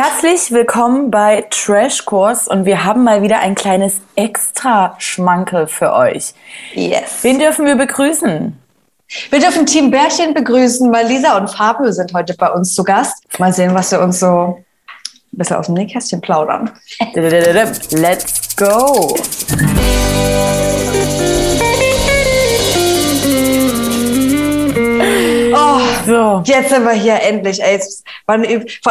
Herzlich willkommen bei Trash Course und wir haben mal wieder ein kleines Extra-Schmankel für euch. Yes. Wen dürfen wir begrüßen? Wir dürfen Team Bärchen begrüßen, weil Lisa und Fabio sind heute bei uns zu Gast. Mal sehen, was sie uns so ein bisschen aus dem Nähkästchen plaudern. Let's go! So. jetzt sind wir hier endlich. Ey, Vor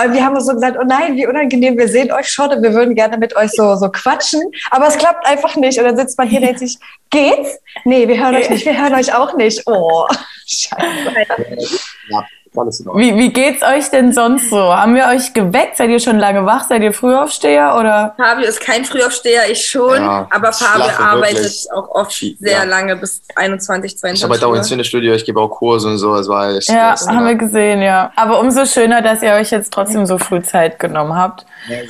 allem, wir haben uns so gesagt, oh nein, wie unangenehm, wir sehen euch schon und wir würden gerne mit euch so, so quatschen, aber es klappt einfach nicht. Und dann sitzt man hier und denkt sich, geht's? Nee, wir hören euch nicht, wir hören euch auch nicht. Oh, scheiße. Ja, alles in Ordnung. Wie, wie geht's euch denn sonst so? Haben wir euch geweckt? Seid ihr schon lange wach? Seid ihr Frühaufsteher oder? Fabio ist kein Frühaufsteher, ich schon, Ja, aber ich Fabio schlafe arbeitet wirklich auch oft sehr ja. lange bis 21, Ich 22 arbeite auch ins. Fitnessstudio, ich gebe auch Kurse und so, es war echt Ja, das, haben wir gesehen, ja. Aber umso schöner, dass ihr euch jetzt trotzdem so früh Zeit genommen habt.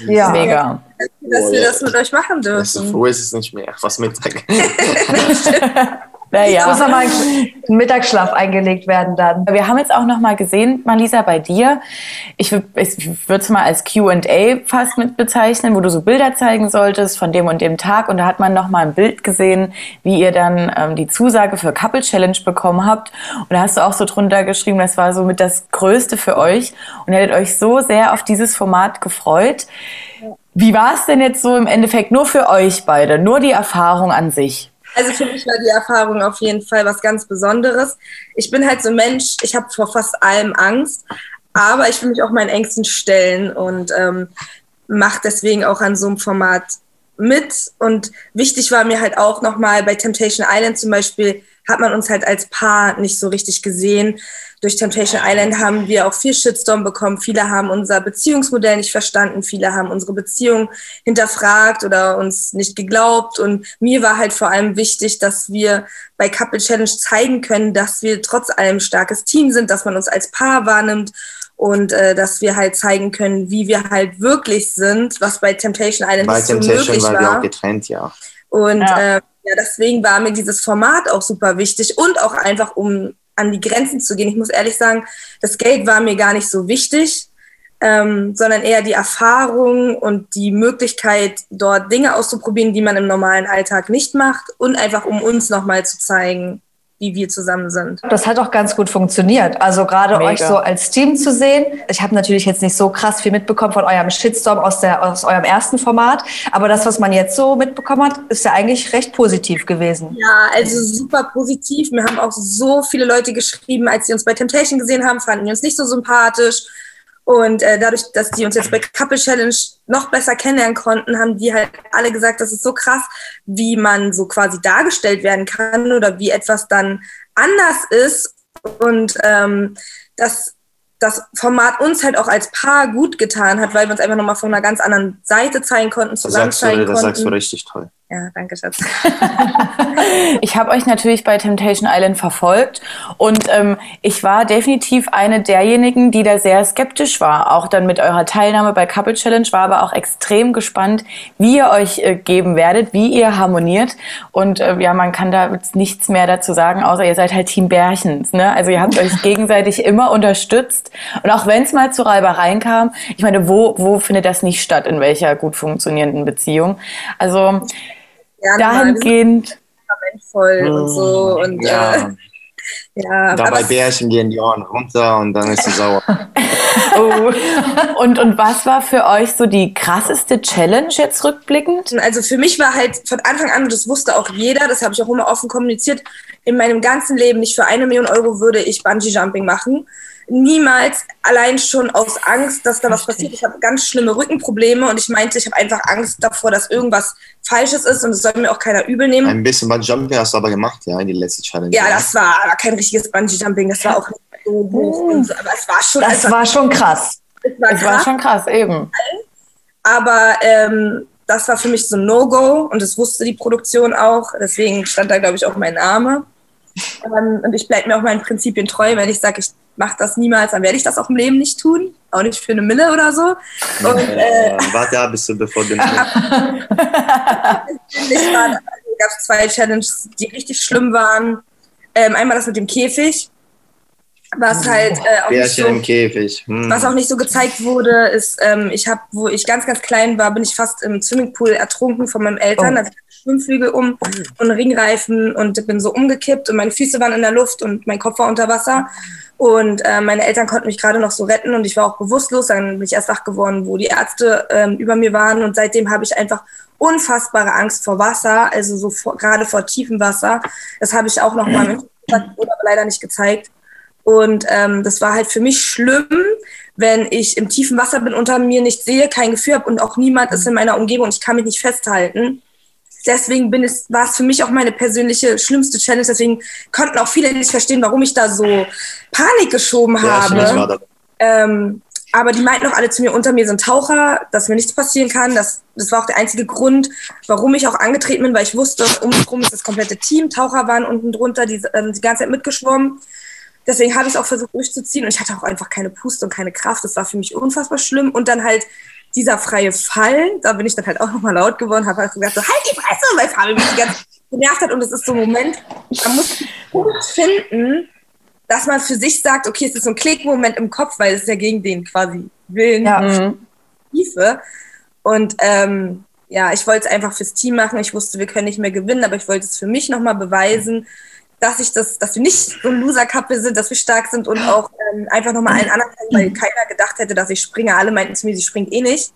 Ja. Mega. Dass wir das mit euch machen Das so dürfen. früh ist es nicht mehr, fast Mittag. Muss Naja. noch mal ein Mittagsschlaf eingelegt werden dann. Wir haben jetzt auch noch mal gesehen, Malisa, bei dir. Ich würde es mal als Q&A fast mit bezeichnen, wo du so Bilder zeigen solltest von dem und dem Tag. Und da hat man noch mal ein Bild gesehen, wie ihr dann ähm, die Zusage für Couple Challenge bekommen habt. Und da hast du auch so drunter geschrieben, das war so mit das Größte für euch. Und ihr hättet euch so sehr auf dieses Format gefreut. Wie war es denn jetzt so im Endeffekt nur für euch beide? Nur die Erfahrung an sich? Also für mich war die Erfahrung auf jeden Fall was ganz Besonderes. Ich bin halt so ein Mensch, ich habe vor fast allem Angst, aber ich will mich auch meinen Ängsten stellen und ähm, mache deswegen auch an so einem Format mit. Und wichtig war mir halt auch nochmal bei Temptation Island zum Beispiel, hat man uns halt als Paar nicht so richtig gesehen. Durch Temptation Island haben wir auch viel Shitstorm bekommen. Viele haben unser Beziehungsmodell nicht verstanden. Viele haben unsere Beziehung hinterfragt oder uns nicht geglaubt. Und mir war halt vor allem wichtig, dass wir bei Couple Challenge zeigen können, dass wir trotz allem ein starkes Team sind, dass man uns als Paar wahrnimmt und äh, dass wir halt zeigen können, wie wir halt wirklich sind, was bei Temptation Island Bei nicht so Temptation möglich waren wir war. auch getrennt, ja. Und ja. Äh, ja, deswegen war mir dieses Format auch super wichtig und auch einfach, um an die Grenzen zu gehen. Ich muss ehrlich sagen, das Geld war mir gar nicht so wichtig, ähm, sondern eher die Erfahrung und die Möglichkeit, dort Dinge auszuprobieren, die man im normalen Alltag nicht macht und einfach, um uns nochmal zu zeigen, wie wir zusammen sind. Das hat auch ganz gut funktioniert. Also gerade Mega. euch so als Team zu sehen. Ich habe natürlich jetzt nicht so krass viel mitbekommen von eurem Shitstorm aus, der, aus eurem ersten Format. Aber das, was man jetzt so mitbekommen hat, ist ja eigentlich recht positiv gewesen. Ja, also super positiv. Mir haben auch so viele Leute geschrieben, als sie uns bei Temptation gesehen haben, fanden die uns nicht so sympathisch. Und äh, dadurch, dass die uns jetzt bei Couple Challenge noch besser kennenlernen konnten, haben die halt alle gesagt, das ist so krass, wie man so quasi dargestellt werden kann oder wie etwas dann anders ist. Und ähm, dass das Format uns halt auch als Paar gut getan hat, weil wir uns einfach nochmal von einer ganz anderen Seite zeigen konnten, Das zusammen sagst, du, zeigen das sagst du konnten. richtig toll. Ja, danke, Schatz. Ich habe euch natürlich bei Temptation Island verfolgt und ähm, ich war definitiv eine derjenigen, die da sehr skeptisch war. Auch dann mit eurer Teilnahme bei Couple Challenge war aber auch extrem gespannt, wie ihr euch äh, geben werdet, wie ihr harmoniert. Und äh, ja, man kann da jetzt nichts mehr dazu sagen, außer ihr seid halt Team Bärchens. Ne? Also ihr habt euch gegenseitig immer unterstützt. Und auch wenn es mal zu Reibereien kam, ich meine, wo, wo findet das nicht statt, in welcher gut funktionierenden Beziehung? Also Ja, dahingehend. voll und so und ja, äh, ja, da bei aber Bärchen gehen die Ohren runter und dann ist sie sauer. Oh. Und, und was war für euch so die krasseste Challenge jetzt rückblickend? also für mich war halt von Anfang an, und das wusste auch jeder, das habe ich auch immer offen kommuniziert, in meinem ganzen Leben nicht für eine Million Euro würde ich Bungee Jumping machen. Niemals, allein schon aus Angst, dass da was passiert. Ich habe ganz schlimme Rückenprobleme und ich meinte, ich habe einfach Angst davor, dass irgendwas Falsches ist und es soll mir auch keiner übel nehmen. Ein bisschen Bungee Jumping hast du aber gemacht, ja, in die letzte Challenge. Ja, das war aber kein richtiges Bungee Jumping, das war auch nicht so hoch und so, aber es war schon Das einfach, war schon krass. es war Das war krass. schon krass, eben. Aber ähm, das war für mich so ein No-Go und das wusste die Produktion auch. Deswegen stand da, glaube ich, auch mein Name. Ähm, und ich bleibe mir auch meinen Prinzipien treu. Wenn ich sage, ich mache das niemals, dann werde ich das auch im Leben nicht tun. Auch nicht für eine Mille oder so. Und äh, Äh, warte ab, bis du bevor du. also gab es zwei Challenges, die richtig schlimm waren. Ähm, einmal das mit dem Käfig. Was halt äh, auch nicht so, im Käfig. Hm. was auch nicht so gezeigt wurde, ist, ähm, ich habe, wo ich ganz, ganz klein war, bin ich fast im Swimmingpool ertrunken von meinen Eltern. Oh. Also ich Schwimmflügel um und Ringreifen und bin so umgekippt und meine Füße waren in der Luft und mein Kopf war unter Wasser. Und äh, meine Eltern konnten mich gerade noch so retten und ich war auch bewusstlos. Dann bin ich erst wach geworden, wo die Ärzte ähm, über mir waren. Und seitdem habe ich einfach unfassbare Angst vor Wasser, also so vor, gerade vor tiefem Wasser. Das habe ich auch noch mal aber leider nicht gezeigt. Und ähm, das war halt für mich schlimm, wenn ich im tiefen Wasser bin, unter mir nicht sehe, kein Gefühl habe und auch niemand ist in meiner Umgebung. Ich kann mich nicht festhalten. Deswegen bin es, war es für mich auch meine persönliche schlimmste Challenge. Deswegen konnten auch viele nicht verstehen, warum ich da so Panik geschoben Ja, habe. da. Ähm, aber die meinten auch alle zu mir, unter mir sind Taucher, dass mir nichts passieren kann. Das, das war auch der einzige Grund, warum ich auch angetreten bin, weil ich wusste, um mich herum ist das komplette Team. Taucher waren unten drunter, die ähm, die ganze Zeit mitgeschwommen. Deswegen habe ich es auch versucht durchzuziehen und ich hatte auch einfach keine Puste und keine Kraft. Das war für mich unfassbar schlimm. Und dann halt dieser freie Fall, da bin ich dann halt auch nochmal laut geworden, habe halt gesagt, so, halt die Fresse, weil Fabi mich die ganze Zeit genervt hat. Und es ist so ein Moment, man muss einen Punkt finden, dass man für sich sagt, okay, es ist so ein Klickmoment im Kopf, weil es ist ja gegen den quasi Willen Ja. Mhm. Tiefe. Und ähm, ja, ich wollte es einfach fürs Team machen. Ich wusste, wir können nicht mehr gewinnen, aber ich wollte es für mich nochmal beweisen, dass ich das, dass wir nicht so ein Loser-Couple sind, dass wir stark sind und auch ähm, einfach nochmal allen anderen, zeigen, weil keiner gedacht hätte, dass ich springe. Alle meinten zu mir, sie springt eh nicht.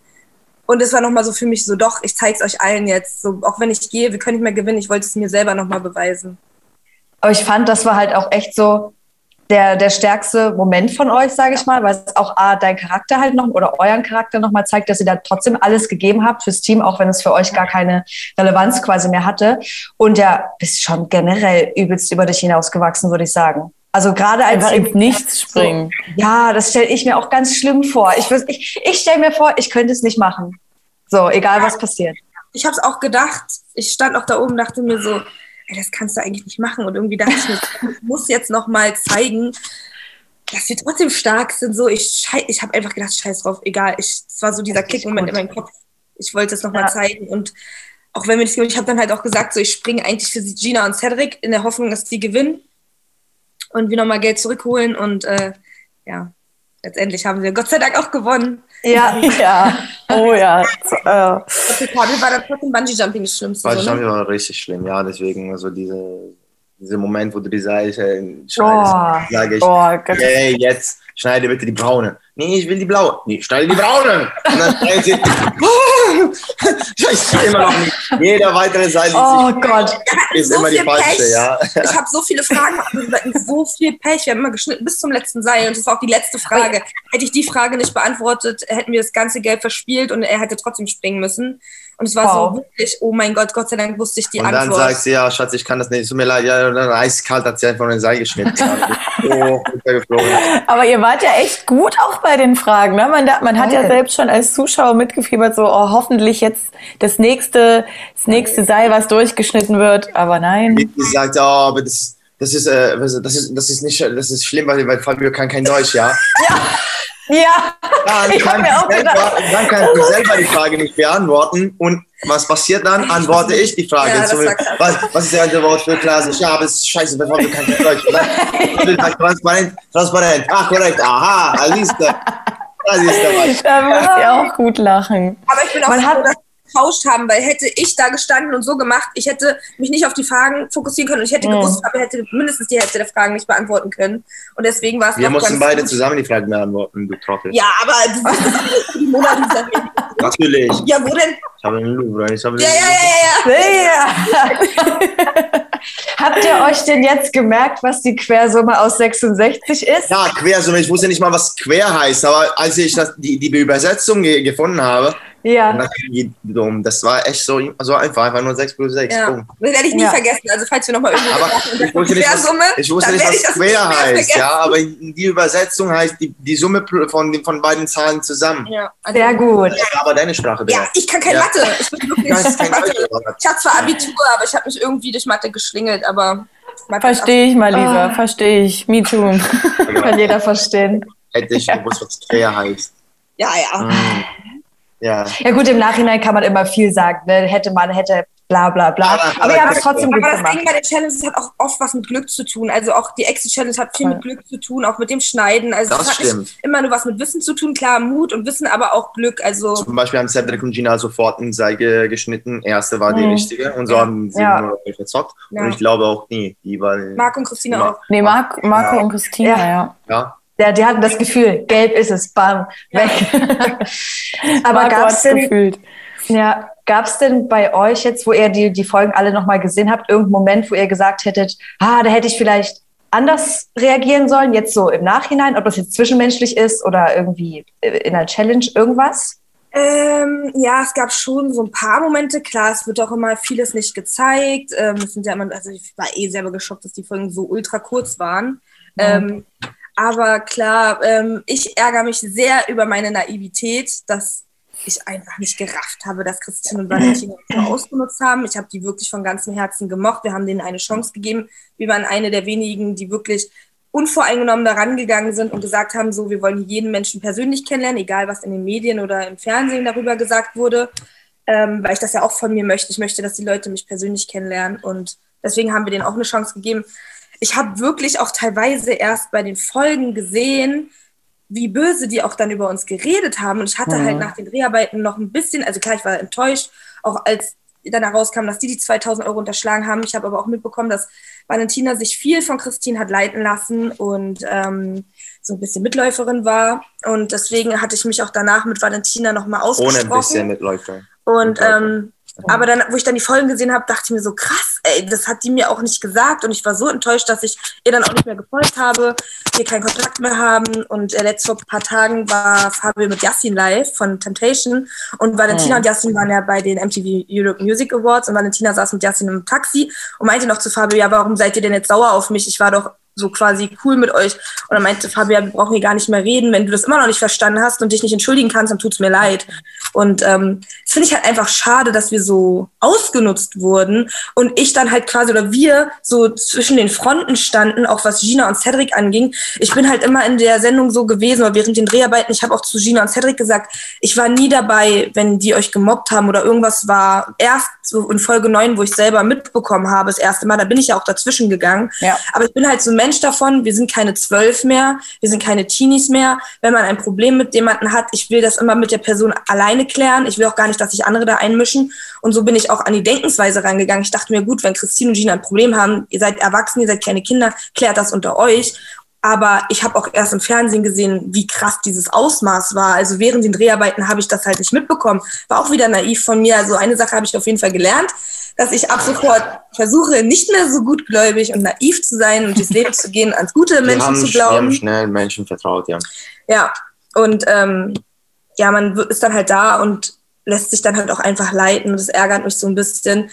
Und es war nochmal so für mich so, doch, ich zeige es euch allen jetzt. So, auch wenn ich gehe, wir können nicht mehr gewinnen. Ich wollte es mir selber nochmal beweisen. Aber ich fand, das war halt auch echt so der, der stärkste Moment von euch, sage ich mal, weil es auch A, dein Charakter halt noch oder euren Charakter nochmal zeigt, dass ihr da trotzdem alles gegeben habt fürs Team, auch wenn es für euch gar keine Relevanz quasi mehr hatte. Und ja, bist schon generell übelst über dich hinausgewachsen, würde ich sagen. Also gerade als Einfach ins Nichts springen. ja, das stelle ich mir auch ganz schlimm vor. Ich, ich, ich stelle mir vor, ich könnte es nicht machen. So, egal was passiert. ich habe es auch gedacht. Ich stand auch da oben, dachte mir so, ey, das kannst du eigentlich nicht machen. Und irgendwie dachte ich mir, ich muss jetzt noch mal zeigen, dass wir trotzdem stark sind. So, ich, ich habe einfach gedacht, scheiß drauf, egal. Ich, es war so dieser Klickmoment in meinem Kopf. Ich wollte es noch mal Ja. zeigen. Und auch wenn wir das, ich habe dann halt auch gesagt, so, ich springe eigentlich für Gina und Cedric in der Hoffnung, dass die gewinnen und wir noch mal Geld zurückholen. Und äh, ja, letztendlich haben wir Gott sei Dank auch gewonnen. Ja, Ja, oh ja. So, Für Kabel war dann trotzdem Bungee Jumping das Schlimmste. So, ne? war richtig schlimm, ja, deswegen, also diese, dieser Moment, wo du die Seite Oh. schneidest, sage ich, oh okay, jetzt schneide bitte die braune. Nee, ich will die blaue. Nee, schneide die braune. Und dann schneidet sie, Scheiße, immer noch nicht. Jeder weitere Seite oh Gott. ist so immer die falsche, ja. Ich habe so viele Fragen, so viel Pech. Wir haben immer geschnitten bis zum letzten Seil und das war auch die letzte Frage. Hätte ich die Frage nicht beantwortet, hätten wir das ganze Geld verspielt und er hätte trotzdem springen müssen. Und es war Wow. so wirklich, oh mein Gott, Gott sei Dank wusste ich die Und dann Antwort. sagt sie, ja, Schatz, ich kann das nicht, es tut mir leid, ja, und dann eiskalt hat sie einfach den Seil geschnitten. oh, geflogen. Aber ihr wart ja echt gut auch bei den Fragen. Ne? Man, man hat ja selbst schon als Zuschauer mitgefiebert, so oh, hoffentlich jetzt das nächste, das nächste Seil, was durchgeschnitten wird. Aber nein. Die sagt, oh, aber das, das ist, äh, das ist, das ist nicht, das ist schlimm, weil, weil Fabio kann kein Deutsch, ja. Ja, Dann Ich hab kann mir auch ich selber, dann kann ich selber die Frage nicht beantworten. Und was passiert dann? Antworte ich die Frage. Ja, krass. was, was ist der andere Wort für klassisch? Ja, aber es ist scheiße, Fabio kann kein Deutsch. Oder? Sagt Transparent, transparent. Ach, korrekt. Aha, da siehst du. Da siehst du auch gut lachen. aber ich bin auch Man froh, hat- dass wir getauscht haben, weil hätte ich da gestanden und so gemacht, ich hätte mich nicht auf die Fragen fokussieren können und ich hätte Mhm. gewusst, aber hätte mindestens die Hälfte der Fragen nicht beantworten können. Und deswegen war es Wir mussten beide gut. zusammen die Fragen beantworten, du Trottel. Ja, aber. Natürlich. Ja, wo denn? Ich habe einen Louvre. Ich habe Ja, ja, ja, ja. ja. Habt ihr euch denn jetzt gemerkt, was die Quersumme aus 66 ist? Ja, Quersumme. Ich wusste nicht mal, was quer heißt, aber als ich das, die, die Übersetzung ge gefunden habe, Ja. das, ging- das war echt so, so einfach. Einfach nur 6 plus 6. ja. Punkt. Das werde ich nie Ja. vergessen. Also falls wir nochmal irgendwo Aber ich wusste nicht, was, Quersumme, ich wusste nicht, was quer heißt. vergessen. Ja, aber die Übersetzung heißt die, die Summe von, den- von beiden Zahlen zusammen. Ja, also, Sehr gut. Aber deine Sprache, ja, Bea. ich kann kein Ja. Mathe. Ich bin wirklich kein Mathe. Ich habe zwar Abitur, aber ich habe mich irgendwie durch Mathe geschlingelt, aber Verstehe ich mal, Lisa. Ah. Verstehe ich. Me too. Kann jeder verstehen. Hätte ich gewusst, was quer heißt. Ja, ja. Mhm. Ja. Ja gut, im Nachhinein kann man immer viel sagen. Ne? Hätte man, hätte bla bla bla. Aber- Aber ihr habt es aber- trotzdem gut Aber das gemacht. Ding bei den Challenges hat auch oft was mit Glück zu tun. Also auch die Exit-Challenge hat viel Voll. mit Glück zu tun, auch mit dem Schneiden. Also Das es hat stimmt. nicht immer nur was mit Wissen zu tun, klar, Mut und Wissen, aber auch Glück. Also Zum Beispiel haben Cedric und Gina sofort eine Seite geschnitten. Erste war die Mhm. richtige und so haben sie Ja. nur verzockt. Ja. Und ich glaube auch nie, die waren. Marc und Christina Ja. auch. Nee, Marc, Marco Ja. und Christina, Ja. ja. Ja, die hatten das Gefühl, gelb ist es, bam, weg. Aber gab es denn, gefühlt. ja, gab's denn bei euch jetzt, wo ihr die, die Folgen alle nochmal gesehen habt, irgendeinen Moment, wo ihr gesagt hättet, ah, da hätte ich vielleicht anders reagieren sollen, jetzt so im Nachhinein, ob das jetzt zwischenmenschlich ist oder irgendwie in einer Challenge, irgendwas? Ähm, ja, es gab schon so ein paar Momente. Klar, es wird auch immer vieles nicht gezeigt. Ähm, es sind ja immer, also ich war eh selber geschockt, dass die Folgen so ultra kurz waren. Ähm, aber klar, ähm, ich ärgere mich sehr über meine Naivität, dass ich einfach nicht gerafft habe, dass Christine und Valentina uns ausgenutzt haben. Ich habe die wirklich von ganzem Herzen gemocht. Wir haben denen eine Chance gegeben. Wir waren eine der wenigen, die wirklich unvoreingenommen daran gegangen sind und gesagt haben, so, wir wollen jeden Menschen persönlich kennenlernen, egal was in den Medien oder im Fernsehen darüber gesagt wurde, ähm, weil ich das ja auch von mir möchte. Ich möchte, dass die Leute mich persönlich kennenlernen und deswegen haben wir denen auch eine Chance gegeben. Ich habe wirklich auch teilweise erst bei den Folgen gesehen, wie böse die auch dann über uns geredet haben. Und ich hatte Mhm. halt nach den Dreharbeiten noch ein bisschen, also klar, ich war enttäuscht, auch als dann herauskam, dass die die 2000 Euro unterschlagen haben. Ich habe aber auch mitbekommen, dass Valentina sich viel von Christine hat leiten lassen und ähm, so ein bisschen Mitläuferin war. Und deswegen hatte ich mich auch danach mit Valentina nochmal ohne ausgesprochen. ein bisschen Mitläufer. Und ähm, aber dann, wo ich dann die Folgen gesehen habe, dachte ich mir so, krass, ey, das hat die mir auch nicht gesagt. Und ich war so enttäuscht, dass ich ihr dann auch nicht mehr gefolgt habe, wir keinen Kontakt mehr haben. Und äh, letzt vor ein paar Tagen war Fabio mit Yassin live von Temptation. Und Valentina Mhm. und Yassin waren ja bei den MTV Europe Music Awards. Und Valentina saß mit Yassin im Taxi und meinte noch zu Fabio, ja, warum seid ihr denn jetzt sauer auf mich? Ich war doch so quasi cool mit euch. Und dann meinte Fabio, ja, wir brauchen hier gar nicht mehr reden. Wenn du das immer noch nicht verstanden hast und dich nicht entschuldigen kannst, dann tut's mir leid. Und ähm, das finde ich halt einfach schade, dass wir so ausgenutzt wurden und ich dann halt quasi oder wir so zwischen den Fronten standen, auch was Gina und Cedric anging. Ich bin halt immer in der Sendung so gewesen oder während den Dreharbeiten, ich habe auch zu Gina und Cedric gesagt, ich war nie dabei, wenn die euch gemobbt haben oder irgendwas war. Erst so in Folge 9, wo ich selber mitbekommen habe, das erste Mal, da bin ich ja auch dazwischen gegangen. Ja. Aber ich bin halt so ein Mensch davon, wir sind keine Zwölf mehr, wir sind keine Teenies mehr. Wenn man ein Problem mit jemandem hat, ich will das immer mit der Person alleine klären. Ich will auch gar nicht, dass sich andere da einmischen. Und so bin ich auch an die Denkensweise rangegangen. Ich dachte mir, gut, wenn Christine und Gina ein Problem haben, ihr seid erwachsen, ihr seid keine Kinder, klärt das unter euch. Aber ich habe auch erst im Fernsehen gesehen, wie krass dieses Ausmaß war. Also während den Dreharbeiten habe ich das halt nicht mitbekommen. War auch wieder naiv von mir. Also eine Sache habe ich auf jeden Fall gelernt, dass ich ab sofort versuche, nicht mehr so gutgläubig und naiv zu sein und durchs Leben zu gehen, ans gute Menschen haben, zu wir haben glauben. schnell Menschen vertraut, ja. Ja, und ähm, ja, man ist dann halt da und lässt sich dann halt auch einfach leiten. Und das ärgert mich so ein bisschen.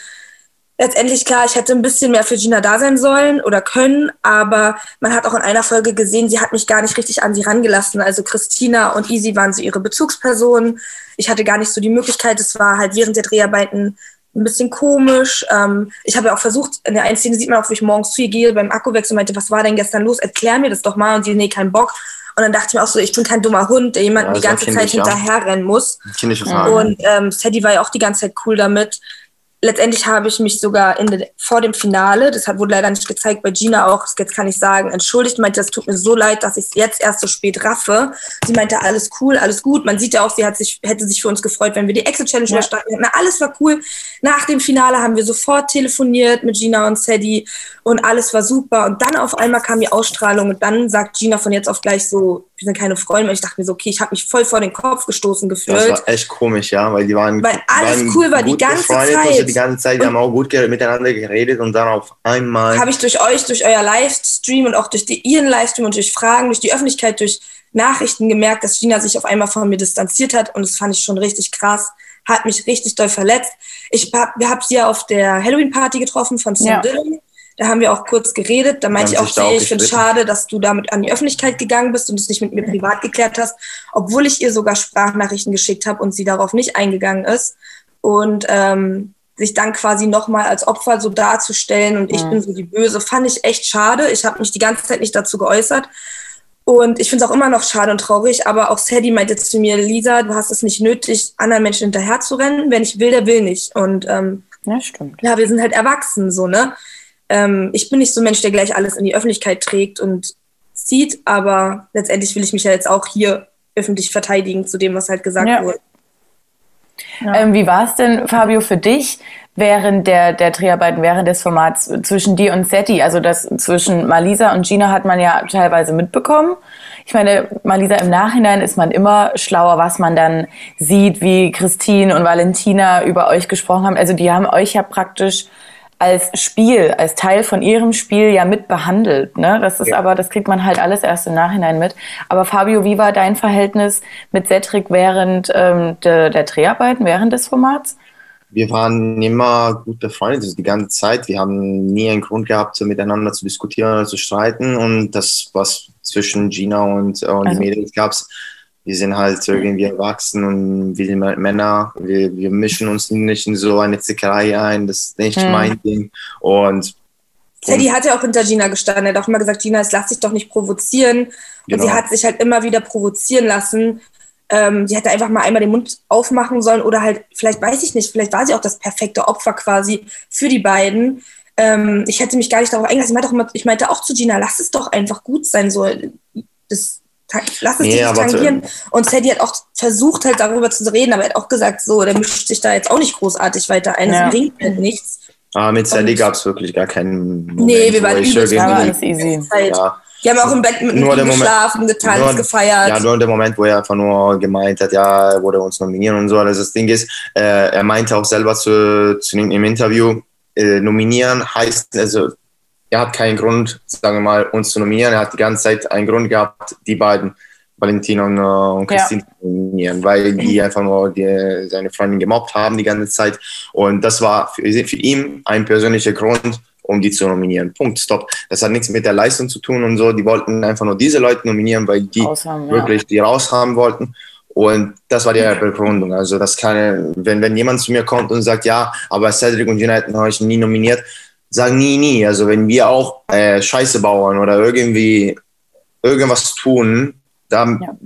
Letztendlich, klar, ich hätte ein bisschen mehr für Gina da sein sollen oder können, aber man hat auch in einer Folge gesehen, sie hat mich gar nicht richtig an sie rangelassen. Also Christina und Easy waren so ihre Bezugspersonen. Ich hatte gar nicht so die Möglichkeit. Es war halt während der Dreharbeiten ein bisschen komisch. Ähm, ich habe ja auch versucht, in der einen Szene sieht man auch, wo ich morgens zu ihr gehe beim Akkuwechsel und meinte, was war denn gestern los? Erklär mir das doch mal. Und sie, nee, kein Bock. Und dann dachte ich mir auch so, ich bin kein dummer Hund, der jemanden Ja, die ganze Zeit hinterherrennen muss. Kindliche Ja. Frage. Und ähm, Sadie war ja auch die ganze Zeit cool damit. Letztendlich habe ich mich sogar in vor dem Finale, das hat, wurde leider nicht gezeigt, bei Gina auch, jetzt kann ich sagen, entschuldigt, meinte, das tut mir so leid, dass ich es jetzt erst so spät raffe. Sie meinte, alles cool, alles gut. Man sieht ja auch, sie hat sich, hätte sich für uns gefreut, wenn wir die Exit-Challenge Ja. überstanden hätten. Alles war cool. Nach dem Finale haben wir sofort telefoniert mit Gina und Sadie und alles war super. Und dann auf einmal kam die Ausstrahlung und dann sagt Gina von jetzt auf gleich so, wir sind keine Freunde mehr. Ich dachte mir so, okay, ich habe mich voll vor den Kopf gestoßen Das gefühlt. war echt komisch, ja, weil die waren, Weil alles waren cool war, die ganze Zeit. die ganze Zeit, die haben auch gut miteinander geredet und dann auf einmal. habe ich durch euch, durch euer Livestream und auch durch die, ihren Livestream und durch Fragen, durch die Öffentlichkeit, durch Nachrichten gemerkt, dass Gina sich auf einmal von mir distanziert hat und das fand ich schon richtig krass, hat mich richtig doll verletzt. Ich hab, wir haben sie ja auf der Halloween-Party getroffen von Sam Ja. Dillon. Da haben wir auch kurz geredet. Da meinte ich auch auch ich finde schade, dass du damit an die Öffentlichkeit gegangen bist und es nicht mit mir privat geklärt hast, obwohl ich ihr sogar Sprachnachrichten geschickt habe und sie darauf nicht eingegangen ist. Und ähm, sich dann quasi nochmal als Opfer so darzustellen und ich Mhm. bin so die Böse, fand ich echt schade. Ich habe mich die ganze Zeit nicht dazu geäußert. Und ich finde es auch immer noch schade und traurig, aber auch Sadie meinte zu mir, Lisa, du hast es nicht nötig, anderen Menschen hinterher zu rennen. Wer nicht will, der will nicht. Und ähm, Ja, stimmt. Ja, wir sind halt erwachsen, so, ne? Ähm, ich bin nicht so ein Mensch, der gleich alles in die Öffentlichkeit trägt und zieht, aber letztendlich will ich mich ja jetzt auch hier öffentlich verteidigen zu dem, was halt gesagt Ja. wurde. Ähm, wie war es denn, Fabio, für dich während der, der Dreharbeiten, während des Formats zwischen dir und Setti? Also das zwischen Malisa und Gina hat man ja teilweise mitbekommen. Ich meine, Malisa, im Nachhinein ist man immer schlauer, was man dann sieht, wie Christine und Valentina über euch gesprochen haben. Also die haben euch ja praktisch als Spiel, als Teil von ihrem Spiel ja mit behandelt. Ne? Das ist Ja. aber, das kriegt man halt alles erst im Nachhinein mit. Aber Fabio, wie war dein Verhältnis mit Cedric während ähm, de, der Dreharbeiten, während des Formats? Wir waren immer gut befreundet, also die ganze Zeit. Wir haben nie einen Grund gehabt, so miteinander zu diskutieren oder zu streiten. Und das, was zwischen Gina und, äh, und Also- die Mädels gab, wir sind halt irgendwie erwachsen und wir sind halt Männer. Wir, wir mischen uns nicht in so eine Zickerei ein. Das ist nicht Hm. mein Ding. Und Teddy hat ja auch hinter Gina gestanden. Er hat auch immer gesagt, Gina, es lass dich doch nicht provozieren. Und Genau. sie hat sich halt immer wieder provozieren lassen. Ähm, sie hätte einfach mal einmal den Mund aufmachen sollen oder halt, vielleicht weiß ich nicht, vielleicht war sie auch das perfekte Opfer quasi für die beiden. Ähm, ich hätte mich gar nicht darauf eingelassen. Ich meinte, auch immer, ich meinte auch zu Gina, lass es doch einfach gut sein. So, das, lass es Nee, dich nicht tangieren. Und Sadie hat auch versucht, halt darüber zu reden, aber er hat auch gesagt, so, der mischt sich da jetzt auch nicht großartig weiter ein. Ja. Das bringt halt nichts. Aber mit Sally Und- gab es wirklich gar keinen Moment, Nee, wir waren übelst Ja, alles easy. Ja, Die haben auch im Bett mit Nur ihm geschlafen, getanzt, nur- gefeiert. Ja, nur der Moment, wo er einfach nur gemeint hat, ja, er wurde uns nominieren und so. Also das Ding ist, äh, er meinte auch selber zu, zu ihm im Interview, äh, nominieren heißt, also er hat keinen Grund, sagen wir mal, uns zu nominieren. Er hat die ganze Zeit einen Grund gehabt, die beiden, Valentina und, äh, und Ja. Christine, zu nominieren, weil die einfach nur die, seine Freundin gemobbt haben die ganze Zeit. Und das war für, für ihn ein persönlicher Grund, um die zu nominieren. Punkt, stopp. Das hat nichts mit der Leistung zu tun und so. Die wollten einfach nur diese Leute nominieren, weil die Aushaben, ja. wirklich die raushaben wollten. Und das war die Begründung. Also das kann, wenn, wenn jemand zu mir kommt und sagt, ja, aber Cedric und Gina hätten euch nie nominiert, sagen nie, nie. Also wenn wir auch äh, Scheiße bauen oder irgendwie irgendwas tun, dann, Ja.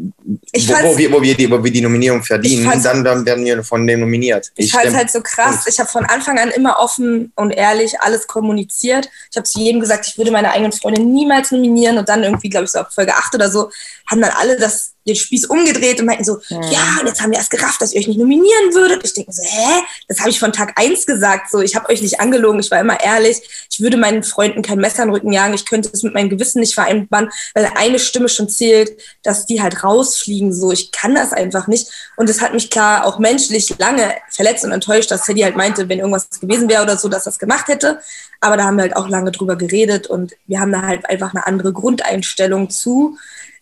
Wo, wo, wir, wo, wir die, wo wir die Nominierung verdienen, dann, dann werden wir von dem nominiert. Ich fand es halt so krass. Ich habe von Anfang an immer offen und ehrlich alles kommuniziert. Ich habe zu jedem gesagt, ich würde meine eigenen Freunde niemals nominieren. Und dann irgendwie, glaube ich, so ab Folge 8 oder so, haben dann alle das, den Spieß umgedreht und meinten so, ja, und jetzt haben wir erst gerafft, dass ihr euch nicht nominieren würdet. Ich denke so, hä? Das habe ich von Tag 1 gesagt. So, ich habe euch nicht angelogen, ich war immer ehrlich. Ich würde meinen Freunden kein Messer in den Rücken jagen. Ich könnte es mit meinem Gewissen nicht vereinbaren, weil eine Stimme schon zählt, dass die halt rausfliegen. So, ich kann das einfach nicht. Und es hat mich klar auch menschlich lange verletzt und enttäuscht, dass Teddy halt meinte, wenn irgendwas gewesen wäre oder so, dass das gemacht hätte. Aber da haben wir halt auch lange drüber geredet und wir haben da halt einfach eine andere Grundeinstellung zu.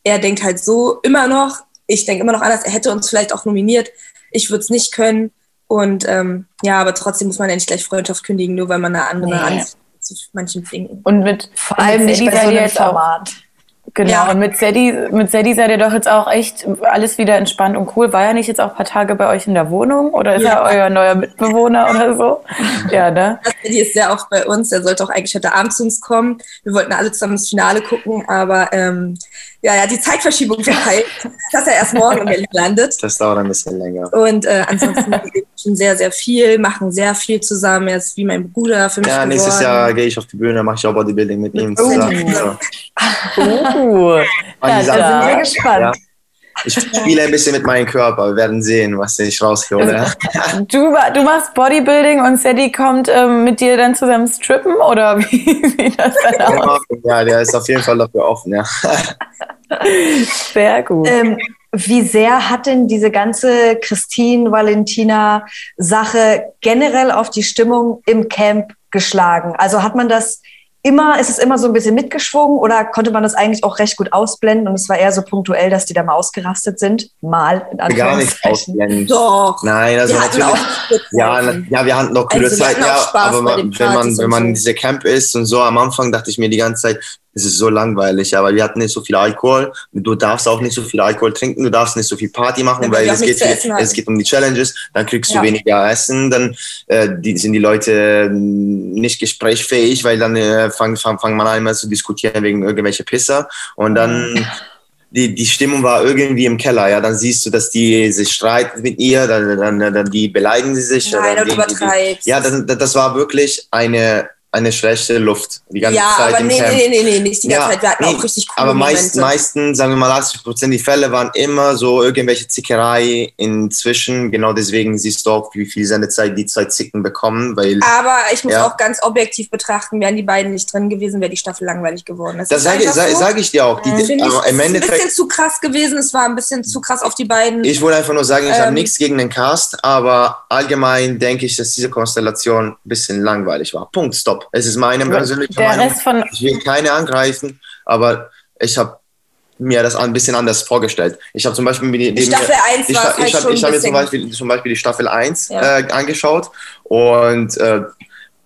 Er denkt halt so immer noch, ich denke immer noch anders, er hätte uns vielleicht auch nominiert. Ich würde es nicht können. Und ähm, ja, aber trotzdem muss man ja nicht gleich Freundschaft kündigen, nur weil man eine andere Nee. Ansicht zu manchen Dingen. Und mit Vor allem nicht Sadie bei seid ihr jetzt auch- Format. Genau, Ja. und mit Sadie, mit Sadie seid ihr doch jetzt auch echt alles wieder entspannt und cool. War er nicht jetzt auch ein paar Tage bei euch in der Wohnung oder ist Ja. er euer neuer Mitbewohner oder so? Ja, ne? Die ist sehr oft bei uns. Er sollte auch eigentlich heute Abend zu uns kommen. Wir wollten alle zusammen das Finale gucken, aber ähm, ja, ja, die Zeitverschiebung verpeilt, dass er erst morgen in Berlin landet. Das dauert ein bisschen länger. Und äh, ansonsten schon sehr, sehr viel, machen sehr viel zusammen. Er ist wie mein Bruder für mich Ja, geworden. nächstes Jahr gehe ich auf die Bühne, mache ich auch Bodybuilding mit ihm zusammen. So. Uh, Und die Ja, da Sind wir gespannt. Ja. Ich spiele ein bisschen mit meinem Körper. Wir werden sehen, was ich raushole. du, du machst Bodybuilding und Sadie kommt ähm, mit dir dann zusammen strippen oder wie sieht das dann aus? Ja, der ist auf jeden Fall dafür offen, ja. Sehr gut. Ähm, wie sehr hat denn diese ganze Christine, Valentina Sache generell auf die Stimmung im Camp geschlagen? Also hat man das immer, ist es immer so ein bisschen mitgeschwungen oder konnte man das eigentlich auch recht gut ausblenden und es war eher so punktuell, dass die da mal ausgerastet sind? Mal, in Gar nicht Anführungszeichen. ausblenden. Doch. Nein, also wir natürlich. Ja, na, ja, wir hatten noch coole Also Zeit, ja, aber man, wenn man, wenn man so. diese Camp ist und so, am Anfang dachte ich mir die ganze Zeit, es ist so langweilig, aber wir hatten nicht so viel Alkohol. Du darfst auch nicht so viel Alkohol trinken, du darfst nicht so viel Party machen, weil es geht, hatten. es geht um die Challenges, dann kriegst du Ja. weniger Essen, dann äh, die, sind die Leute äh, nicht gesprächsfähig, weil dann äh, fangen fang, fang man an immer zu diskutieren wegen irgendwelcher Pisser und dann die, die Stimmung war irgendwie im Keller. Ja, dann siehst du, dass die sich streiten mit ihr, dann, dann, dann die beleidigen sie sich. Nein, dann du die- die-. Ja, das, das war wirklich eine, eine schlechte Luft. Die ganze Ja, Zeit aber im nee, Camp. nee, nee, nee, nicht die ganze Ja, Zeit. Wir hatten nee, auch richtig coole Aber meist, meisten, sagen wir mal 80 Prozent, die Fälle waren immer so irgendwelche Zickerei inzwischen. Genau deswegen siehst du auch, wie viel Sendezeit die zwei Zicken bekommen, weil Aber ich muss Ja. auch ganz objektiv betrachten, wären die beiden nicht drin gewesen, wäre die Staffel langweilig geworden. das ist sage sag, so. sag ich dir auch. Die, Finde ich, aber es ist ein bisschen zu krass gewesen. Es war ein bisschen zu krass auf die beiden. ich wollte einfach nur sagen, ich habe Ähm, nichts gegen den Cast, aber allgemein denke ich, dass diese Konstellation ein bisschen langweilig war. Punkt, stopp. Es ist meine persönliche Der Meinung. Rest von Ich will keine angreifen, aber ich habe mir das ein bisschen anders vorgestellt. Ich habe zum Beispiel mir die, Die Staffel 1 ich, war ha- halt ich habe ein hab mir zum. Beispiel, zum Beispiel die Staffel 1 Ja. äh, angeschaut und äh,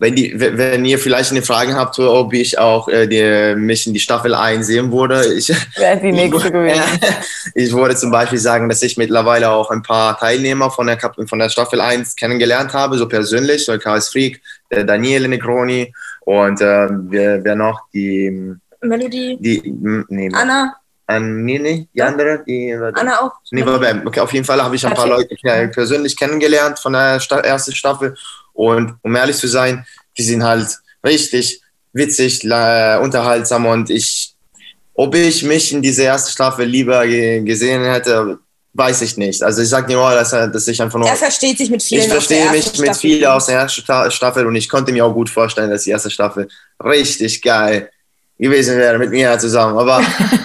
wenn, die, wenn ihr vielleicht eine Frage habt, ob ich auch äh, die, mich in die Staffel 1 sehen würde, ich, die nächste gewesen. ich würde zum Beispiel sagen, dass ich mittlerweile auch ein paar Teilnehmer von der, von der Staffel 1 kennengelernt habe, so persönlich, so Chaos Freak, der Daniele Negroni und äh, wer, wer noch, die, Melodie, die m- nee, Anna, an, nee, nee, die Ja. andere, die, Anna auch. Nee, war Bam. Okay, auf jeden Fall habe ich ein paar. Leute persönlich kennengelernt von der ersten Staffel. Und um ehrlich zu sein, die sind halt richtig witzig, unterhaltsam und ich, ob ich mich in diese erste Staffel lieber ge gesehen hätte, weiß ich nicht. Also ich sage nur, dass, dass ich einfach nur, Er versteht sich mit vielen ich verstehe mich mit Staffel. vielen aus der ersten Sta- Staffel und ich konnte mir auch gut vorstellen, dass die erste Staffel richtig geil gewesen wäre mit mir zusammen. Aber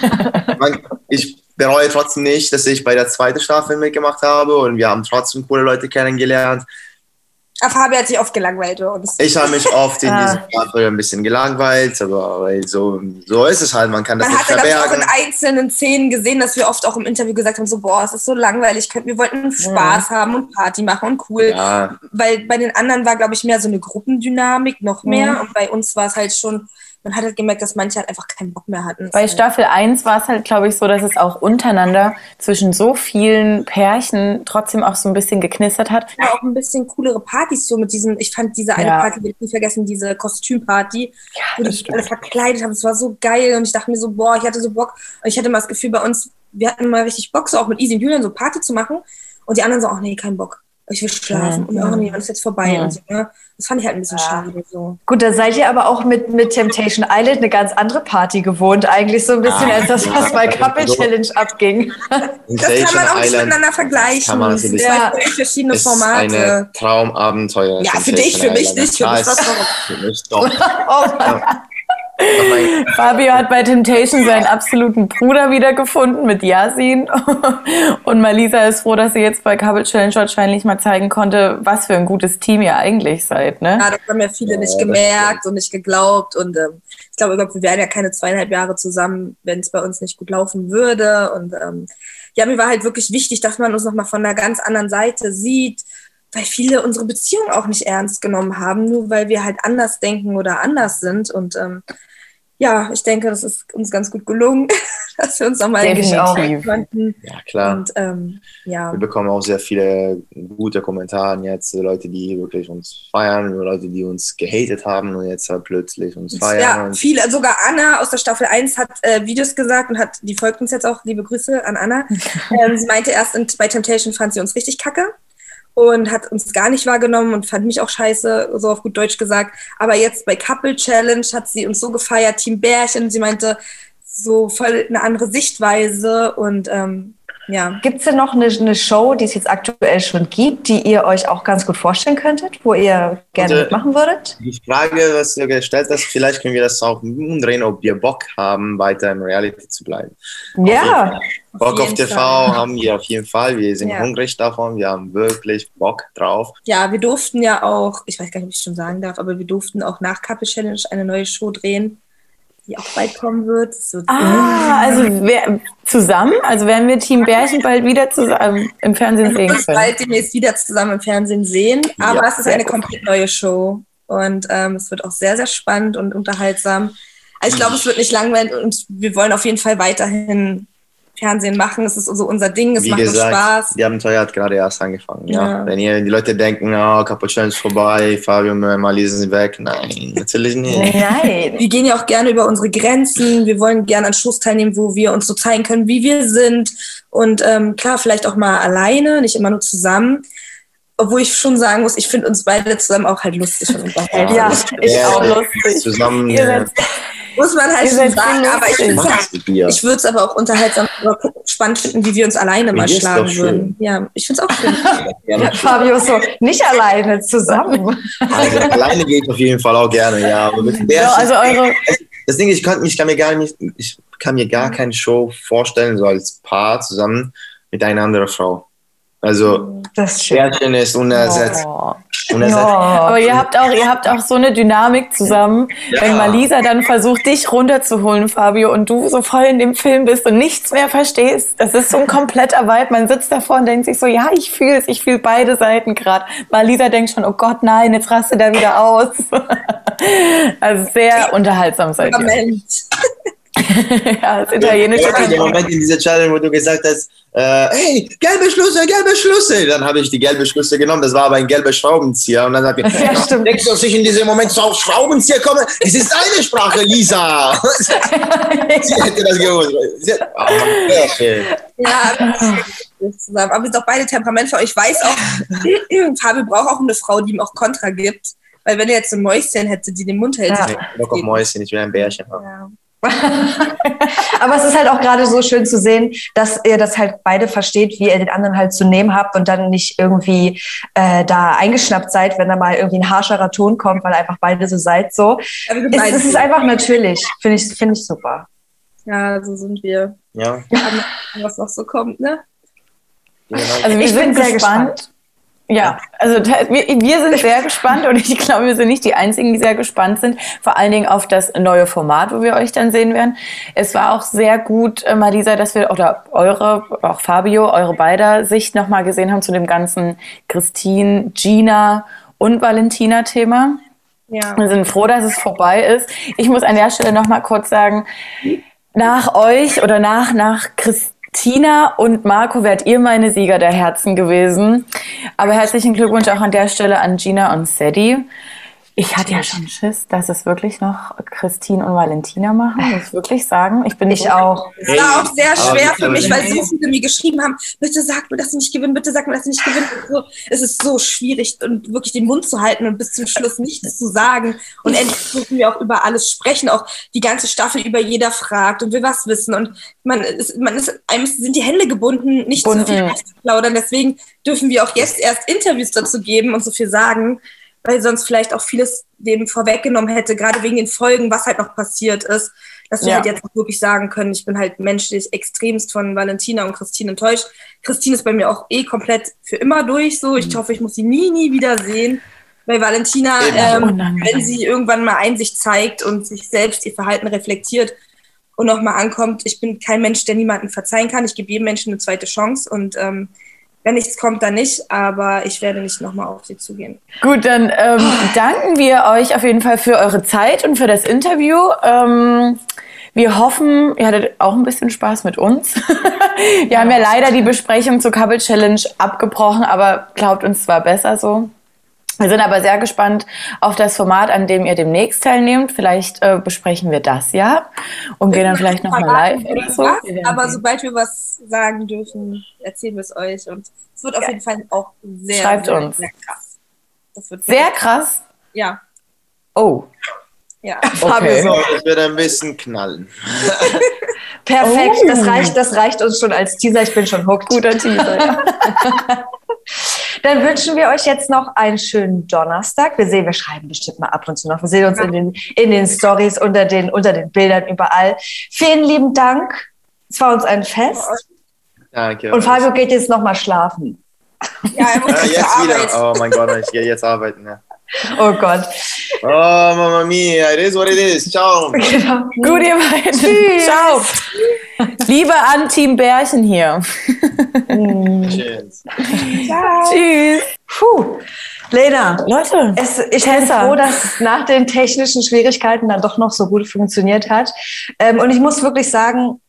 man, ich bereue trotzdem nicht, dass ich bei der zweiten Staffel mitgemacht habe und wir haben trotzdem coole Leute kennengelernt. Fabi hat sich oft gelangweilt bei uns. Ich habe mich oft in Ah. dieser Staffel ein bisschen gelangweilt, aber so, so ist es halt, man kann das Man nicht hatte, glaube ich, auch verbergen. in einzelnen Szenen gesehen, dass wir oft auch im Interview gesagt haben, so, boah, es ist so langweilig, wir wollten Spaß haben und Party machen und cool. Ja, Weil bei den anderen war, glaube ich, mehr so eine Gruppendynamik, noch mehr. Mhm. Und bei uns war es halt schon, man hat halt gemerkt, dass manche halt einfach keinen Bock mehr hatten. Bei Staffel 1 war es halt, glaube ich, so, dass es auch untereinander zwischen so vielen Pärchen trotzdem auch so ein bisschen geknistert hat. war auch ein bisschen coolere Partys so mit diesem, ich fand diese eine Ja. Party, will ich nie vergessen, diese Kostümparty, wo die sich alle verkleidet haben, es war so geil und ich dachte mir so, boah, ich hatte so Bock und ich hatte mal das Gefühl bei uns, wir hatten mal richtig Bock, so auch mit Easy und Julian so Party zu machen und die anderen so, ach nee, kein Bock, ich will schlafen und ach nee, wann ist jetzt vorbei Ja. und so, ne? Das fand ich halt ein bisschen schade so. Gut, da seid ihr aber auch mit, mit Temptation Island eine ganz andere Party gewohnt, eigentlich so ein bisschen Ah, als das, was ja. bei Couple So. Challenge abging. in Das kann man auch nicht Island miteinander vergleichen. kann man das sind natürlich- zwei Ja. verschiedene ist Formate. eine Traumabenteuer. Ja, für dich, für mich Island. nicht, für Ja, mich es- was für mich doch. Oh, Fabio hat bei Temptation seinen absoluten Bruder wiedergefunden mit Yasin. Und Malisa ist froh, dass sie jetzt bei Couple Challenge wahrscheinlich mal zeigen konnte, was für ein gutes Team ihr eigentlich seid. Ne? Ja, das haben ja viele Ja, nicht das gemerkt und nicht geglaubt. Und ähm, ich glaube, wir wären ja keine zweieinhalb Jahre zusammen, wenn es bei uns nicht gut laufen würde. Und ähm, ja, mir war halt wirklich wichtig, dass man uns nochmal von einer ganz anderen Seite sieht, weil viele unsere Beziehung auch nicht ernst genommen haben, nur weil wir halt anders denken oder anders sind. Und ähm, ja, ich denke, das ist uns ganz gut gelungen, dass wir uns nochmal Definitiv. konnten. Ja, klar. Und ähm, ja. Wir bekommen auch sehr viele gute Kommentare jetzt, Leute, die wirklich uns feiern, Leute, die uns gehatet haben und jetzt halt plötzlich uns feiern. Ja, viele, sogar Anna aus der Staffel 1 hat äh, Videos gesagt und hat, die folgt uns jetzt auch, liebe Grüße an Anna. ähm, sie meinte erst in, bei Temptation fand sie uns richtig kacke und hat uns gar nicht wahrgenommen und fand mich auch scheiße, so auf gut Deutsch gesagt. Aber jetzt bei Couple Challenge hat sie uns so gefeiert, Team Bärchen. Sie meinte, so voll eine andere Sichtweise und ähm, ja. Gibt es denn noch eine, eine Show, die es jetzt aktuell schon gibt, die ihr euch auch ganz gut vorstellen könntet, wo ihr gerne Also- mitmachen würdet? Die Frage, was du gestellt hast, vielleicht können wir das auch umdrehen, ob wir Bock haben, weiter im Reality zu bleiben. Ja, Bock auf TV Fall. haben wir auf jeden Fall. Wir sind Ja. hungrig davon. Wir haben wirklich Bock drauf. Ja, wir durften ja auch, ich weiß gar nicht, ob ich schon sagen darf, aber wir durften auch nach Couple Challenge eine neue Show drehen, die auch bald kommen wird. Wird Ah, also wer, zusammen? Also werden wir Team Bärchen bald wieder zusammen im Fernsehen sehen uns können? bald demnächst wieder zusammen im Fernsehen sehen. Aber Ja, es ist eine komplett neue Show. Und ähm, es wird auch sehr, sehr spannend und unterhaltsam. Also ich glaube, es wird nicht langweilig und wir wollen auf jeden Fall weiterhin Fernsehen machen. Es ist so unser Ding, es Wie macht uns gesagt, Spaß. die Abenteuer hat gerade erst angefangen. Ja. Ja. Wenn ihr die Leute denken, oh, Challenge ist vorbei, Fabio und Malise sind weg. Nein, natürlich nicht. Nein. Wir gehen ja auch gerne über unsere Grenzen. Wir wollen gerne an Shows teilnehmen, wo wir uns so zeigen können, wie wir sind. Und ähm, klar, vielleicht auch mal alleine, nicht immer nur zusammen. Obwohl ich schon sagen muss, ich finde uns beide zusammen auch halt lustig und unterhaltsam. Ja, ich Ja, auch ja, lustig. Zusammen Muss man halt schon sagen. Aber ich, ich würde es aber auch unterhaltsam spannend finden, wie wir uns alleine mal Mir schlagen würden. Ja, ich finde es auch schön. Ja, Fabio ist so, nicht alleine, zusammen. Also alleine gehe ich auf jeden Fall auch gerne, ja. Aber mit ja, der also eure, das Ding ist, ich kann, ich kann mir gar nicht, ich kann mir gar keine Show vorstellen, so als Paar zusammen mit einer anderen Frau. Also, Das. Pärchen ist unersetzt. oh. unersetzt. Aber ihr habt auch, ihr habt auch so eine Dynamik zusammen, Ja. wenn Malisa dann versucht, dich runterzuholen, Fabio, und du so voll in dem Film bist und nichts mehr verstehst. Das ist so ein kompletter Vibe. Man sitzt davor und denkt sich so, ja, ich fühle es, ich fühle beide Seiten gerade. Malisa denkt schon, oh Gott, nein, jetzt raste da wieder aus. also sehr unterhaltsam seid ihr. Moment. ja, das italienische Ja, der Moment in dieser Challenge, wo du gesagt hast, äh, hey, gelbe Schlüssel, gelbe Schlüssel. Dann habe ich die gelbe Schlüssel genommen, das war aber ein gelber Schraubenzieher. Und dann habe ich, Ja, stimmt. denkst du, dass ich in diesem Moment zu Schraubenzieher komme? Es ist deine Sprache, Lisa. Sie hätte das gewusst. Sie hat, oh, sehr schön. Ja, zusammen. aber wir sind auch beide temperamentvoll. Ich weiß auch, Fabio braucht auch eine Frau, die ihm auch Kontra gibt. Weil wenn er jetzt so ein Mäuschen hätte, die den Mund hält. Ja. Ich auf Mäuschen, ich will ein Bärchen haben. Aber es ist halt auch gerade so schön zu sehen, dass ihr das halt beide versteht, wie ihr den anderen halt zu nehmen habt und dann nicht irgendwie äh, da eingeschnappt seid, wenn da mal irgendwie ein harscherer Ton kommt, weil einfach beide so seid so. Es, es ist einfach natürlich. Finde ich, finde ich super. ja, so sind wir. Ja, Was noch so kommt, ne? genau. Also wir Ich bin sind sehr gespannt. Ja, also da- wir, wir sind sehr gespannt und ich glaube, wir sind nicht die Einzigen, die sehr gespannt sind. Vor allen Dingen auf das neue Format, wo wir euch dann sehen werden. Es war auch sehr gut, äh, Marisa, dass wir, oder eure, auch Fabio, eure beider Sicht nochmal gesehen haben zu dem ganzen Christine, Gina und Valentina-Thema. Ja. Wir sind froh, dass es vorbei ist. Ich muss an der Stelle noch mal kurz sagen, nach euch oder nach, nach Christina und Marco wärt ihr meine Sieger der Herzen gewesen. Aber herzlichen Glückwunsch auch an der Stelle an Gina und Sadie. Ich hatte ja schon Schiss, dass es wirklich noch Christine und Valentina machen, muss ich wirklich sagen. Ich bin Ich so- auch. Es war auch sehr schwer für mich, weil so viele mir geschrieben haben, bitte sag mir, dass sie nicht gewinnen, bitte sag mir, dass sie nicht gewinnen. So, es ist so schwierig, und wirklich den Mund zu halten und bis zum Schluss nichts zu sagen. Und endlich dürfen wir auch über alles sprechen, auch die ganze Staffel über jeder fragt und will was wissen. Und man ist, man ist, einem sind die Hände gebunden, nicht zu Bunden. viel auszuplaudern. Deswegen dürfen wir auch jetzt erst Interviews dazu geben und so viel sagen, weil sonst vielleicht auch vieles dem vorweggenommen hätte, gerade wegen den Folgen, was halt noch passiert ist, dass wir Ja. halt jetzt auch wirklich sagen können, ich bin halt menschlich extremst von Valentina und Christine enttäuscht. Christine ist bei mir auch eh komplett für immer durch so. Ich hoffe, ich muss sie nie, nie wieder sehen. Bei Valentina, ähm, Unangenehm. wenn sie irgendwann mal Einsicht zeigt und sich selbst ihr Verhalten reflektiert und nochmal ankommt, ich bin kein Mensch, der niemanden verzeihen kann. Ich gebe jedem Menschen eine zweite Chance und ähm, wenn nichts kommt, dann nicht, aber ich werde nicht nochmal auf sie zugehen. Gut, dann ähm, danken wir euch auf jeden Fall für eure Zeit und für das Interview. Ähm, wir hoffen, ihr hattet auch ein bisschen Spaß mit uns. wir haben ja leider die Besprechung zur Couple Challenge abgebrochen, aber glaubt uns zwar besser so. Wir sind aber sehr gespannt auf das Format, an dem ihr demnächst teilnehmt. Vielleicht äh, besprechen wir das ja und gehen dann vielleicht nochmal live oder so. was, Wir aber sehen. sobald wir was sagen dürfen, erzählen wir es euch und es wird auf jeden Fall auch sehr, Schreibt sehr, uns. sehr krass. Das wird Sehr krass. Ja, Oh, ja. okay. So, das wird ein bisschen knallen. Perfekt. Oh. Das, reicht, das reicht uns schon als Teaser. Ich bin schon hooked. Guter Teaser. Ja. Dann wünschen wir euch jetzt noch einen schönen Donnerstag. Wir sehen, wir schreiben bestimmt mal ab und zu noch. Wir sehen uns in den, in den Stories, unter den, unter den Bildern, überall. Vielen lieben Dank. Es war uns ein Fest. Danke. Und Fabio geht jetzt noch mal schlafen. Ja, er muss Ja, zur jetzt wieder. Oh mein Gott, ich gehe jetzt arbeiten. Ja. Oh Gott. Oh, Mamma mia, it is what it is. Ciao. Genau. Gut, ihr beiden. Tschüss. Ciao. Liebe an Team Bärchen hier. Tschüss. Tschüss. Puh. Lena, Leute, es, ich bin Tessa. froh, dass es nach den technischen Schwierigkeiten dann doch noch so gut funktioniert hat. Ähm, und ich muss wirklich sagen,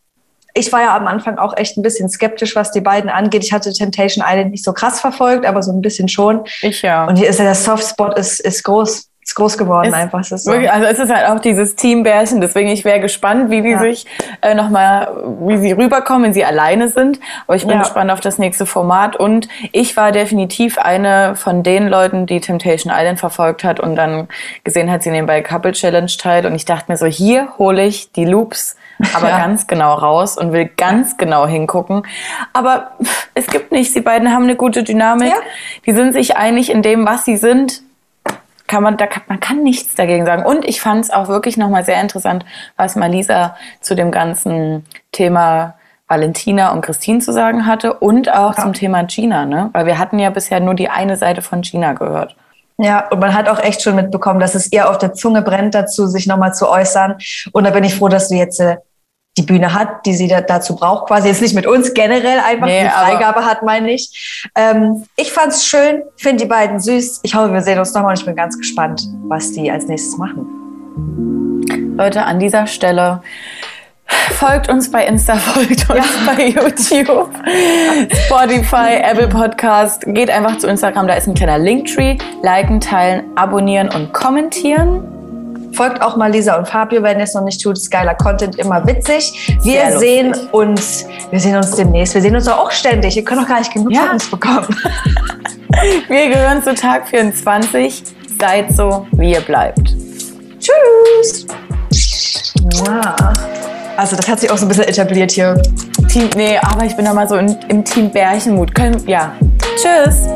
ich war ja am Anfang auch echt ein bisschen skeptisch, was die beiden angeht. Ich hatte Temptation Island nicht so krass verfolgt, aber so ein bisschen schon. Ich ja. Und hier ist ja der Softspot ist, ist groß ist groß geworden Ist einfach. Es ist so. Wirklich, also es ist halt auch dieses Teambärchen, deswegen ich wäre gespannt, wie die Ja. sich äh, nochmal, wie sie rüberkommen, wenn sie alleine sind. Aber ich bin Ja. gespannt auf das nächste Format und ich war definitiv eine von den Leuten, die Temptation Island verfolgt hat und dann gesehen hat, sie nehmen bei Couple Challenge teil und ich dachte mir so, hier hole ich die Loops aber Ja. ganz genau raus und will ganz genau hingucken. Aber es gibt nichts. Die beiden haben eine gute Dynamik. Ja. Die sind sich einig in dem, was sie sind kann man, da kann, man kann nichts dagegen sagen. Und ich fand es auch wirklich nochmal sehr interessant, was Malisa zu dem ganzen Thema Valentina und Christine zu sagen hatte und auch zum Thema Gina, ne? Weil wir hatten ja bisher nur die eine Seite von Gina gehört. Ja, und man hat auch echt schon mitbekommen, dass es ihr auf der Zunge brennt, dazu sich nochmal zu äußern. Und da bin ich froh, dass du jetzt äh, die Bühne hat, die sie da, dazu braucht. Quasi jetzt nicht mit uns, generell einfach Nee, die Freigabe hat, meine ich. Ähm, ich fand's schön, finde die beiden süß. Ich hoffe, wir sehen uns nochmal und ich bin ganz gespannt, was die als nächstes machen. Leute, an dieser Stelle folgt uns bei Insta, folgt uns bei YouTube, Spotify, Apple Podcast. Geht einfach zu Instagram, da ist ein kleiner Linktree. Liken, teilen, abonnieren und kommentieren. Folgt auch mal Lisa und Fabio, wenn ihr es noch nicht tut. Geiler Content, immer witzig. Wir Sehr lustig. sehen uns, wir sehen uns demnächst. Wir sehen uns auch ständig. Ihr könnt doch gar nicht genug Ja. von uns bekommen. Wir gehören zu Tag 24. Seid so, wie ihr bleibt. Tschüss. Mua. Also das hat sich auch so ein bisschen etabliert hier. Team, nee, aber ich bin da mal so in, im Team Bärchenmut. Können, ja. Tschüss.